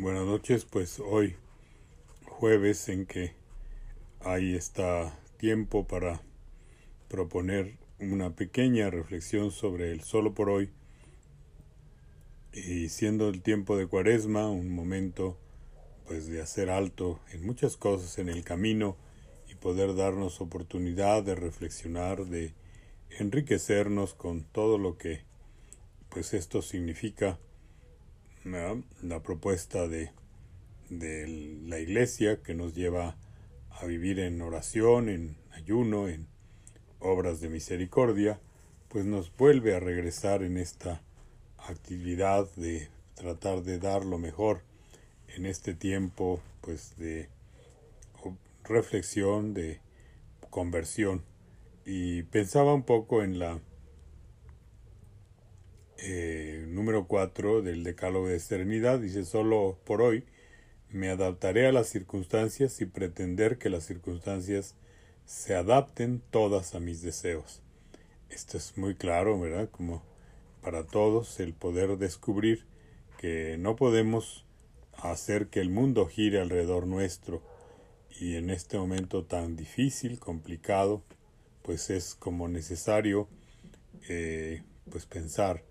Buenas noches, pues hoy jueves en que hay está tiempo para proponer una pequeña reflexión sobre el solo por hoy. Y siendo el tiempo de cuaresma un momento pues de hacer alto en muchas cosas en el camino y poder darnos oportunidad de reflexionar, de enriquecernos con todo lo que pues esto significa la propuesta de, de la iglesia que nos lleva a vivir en oración, en ayuno, en obras de misericordia, pues nos vuelve a regresar en esta actividad de tratar de dar lo mejor en este tiempo pues de reflexión, de conversión. Y pensaba un poco en la eh, número 4 del Decálogo de Serenidad. Dice, solo por hoy me adaptaré a las circunstancias sin pretender que las circunstancias se adapten todas a mis deseos. Esto es muy claro, ¿verdad? Como para todos el poder descubrir que no podemos hacer que el mundo gire alrededor nuestro y en este momento tan difícil, complicado, pues es como necesario eh, pues pensar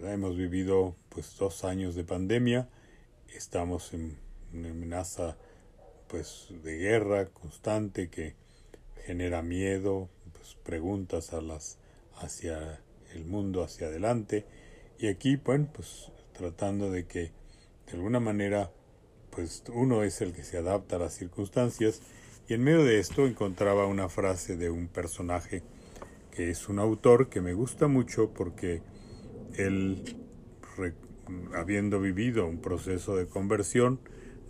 Hemos vivido pues dos años de pandemia, estamos en una amenaza pues de guerra constante que genera miedo, pues preguntas a las hacia el mundo hacia adelante. Y aquí bueno pues tratando de que de alguna manera pues uno es el que se adapta a las circunstancias. Y en medio de esto encontraba una frase de un personaje que es un autor que me gusta mucho porque él, habiendo vivido un proceso de conversión,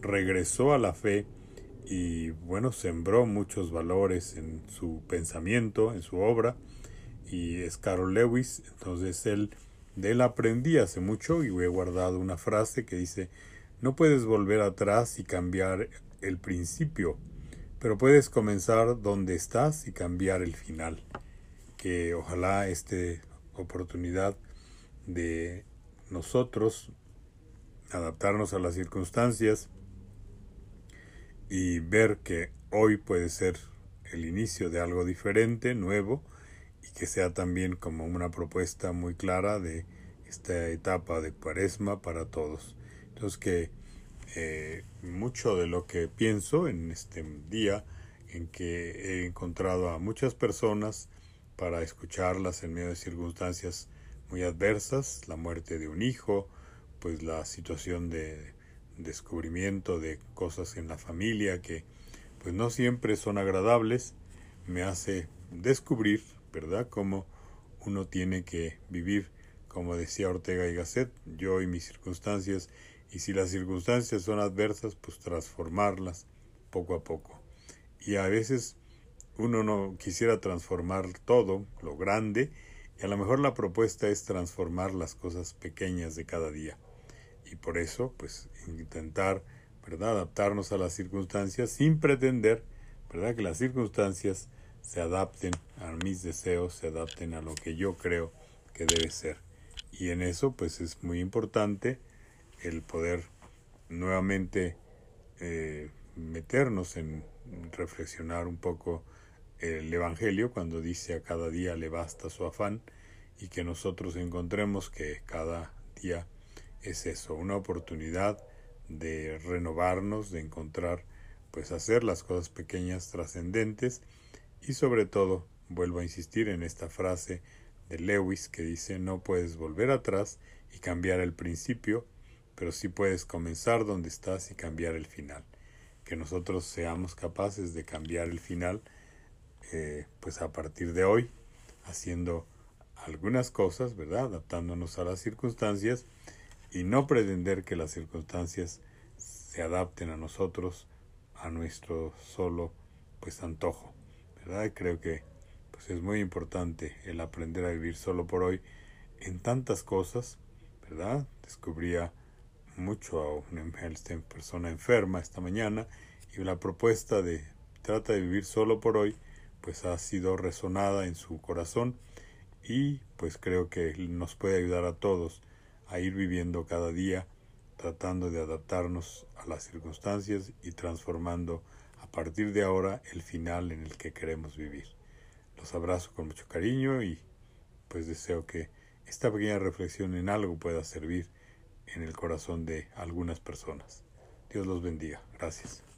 regresó a la fe y bueno, sembró muchos valores en su pensamiento, en su obra, y es Carol Lewis, entonces él, de él aprendí hace mucho y he guardado una frase que dice, no puedes volver atrás y cambiar el principio, pero puedes comenzar donde estás y cambiar el final. Que ojalá esta oportunidad de nosotros adaptarnos a las circunstancias y ver que hoy puede ser el inicio de algo diferente, nuevo, y que sea también como una propuesta muy clara de esta etapa de cuaresma para todos. Entonces que eh, mucho de lo que pienso en este día en que he encontrado a muchas personas para escucharlas en medio de circunstancias muy adversas, la muerte de un hijo, pues la situación de descubrimiento de cosas en la familia que pues no siempre son agradables, me hace descubrir, ¿verdad?, cómo uno tiene que vivir, como decía Ortega y Gasset, yo y mis circunstancias, y si las circunstancias son adversas, pues transformarlas poco a poco. Y a veces uno no quisiera transformar todo, lo grande, a lo mejor la propuesta es transformar las cosas pequeñas de cada día. Y por eso, pues, intentar, ¿verdad?, adaptarnos a las circunstancias sin pretender, ¿verdad?, que las circunstancias se adapten a mis deseos, se adapten a lo que yo creo que debe ser. Y en eso, pues, es muy importante el poder nuevamente eh, meternos en reflexionar un poco el Evangelio cuando dice a cada día le basta su afán y que nosotros encontremos que cada día es eso, una oportunidad de renovarnos, de encontrar, pues hacer las cosas pequeñas trascendentes y sobre todo, vuelvo a insistir en esta frase de Lewis que dice no puedes volver atrás y cambiar el principio, pero sí puedes comenzar donde estás y cambiar el final. Que nosotros seamos capaces de cambiar el final eh, pues a partir de hoy, haciendo algunas cosas, ¿verdad? Adaptándonos a las circunstancias y no pretender que las circunstancias se adapten a nosotros, a nuestro solo pues antojo, ¿verdad? creo que pues es muy importante el aprender a vivir solo por hoy en tantas cosas, ¿verdad? Descubría mucho a una persona enferma esta mañana y la propuesta de trata de vivir solo por hoy pues ha sido resonada en su corazón y pues creo que nos puede ayudar a todos a ir viviendo cada día tratando de adaptarnos a las circunstancias y transformando a partir de ahora el final en el que queremos vivir. Los abrazo con mucho cariño y pues deseo que esta pequeña reflexión en algo pueda servir en el corazón de algunas personas. Dios los bendiga. Gracias.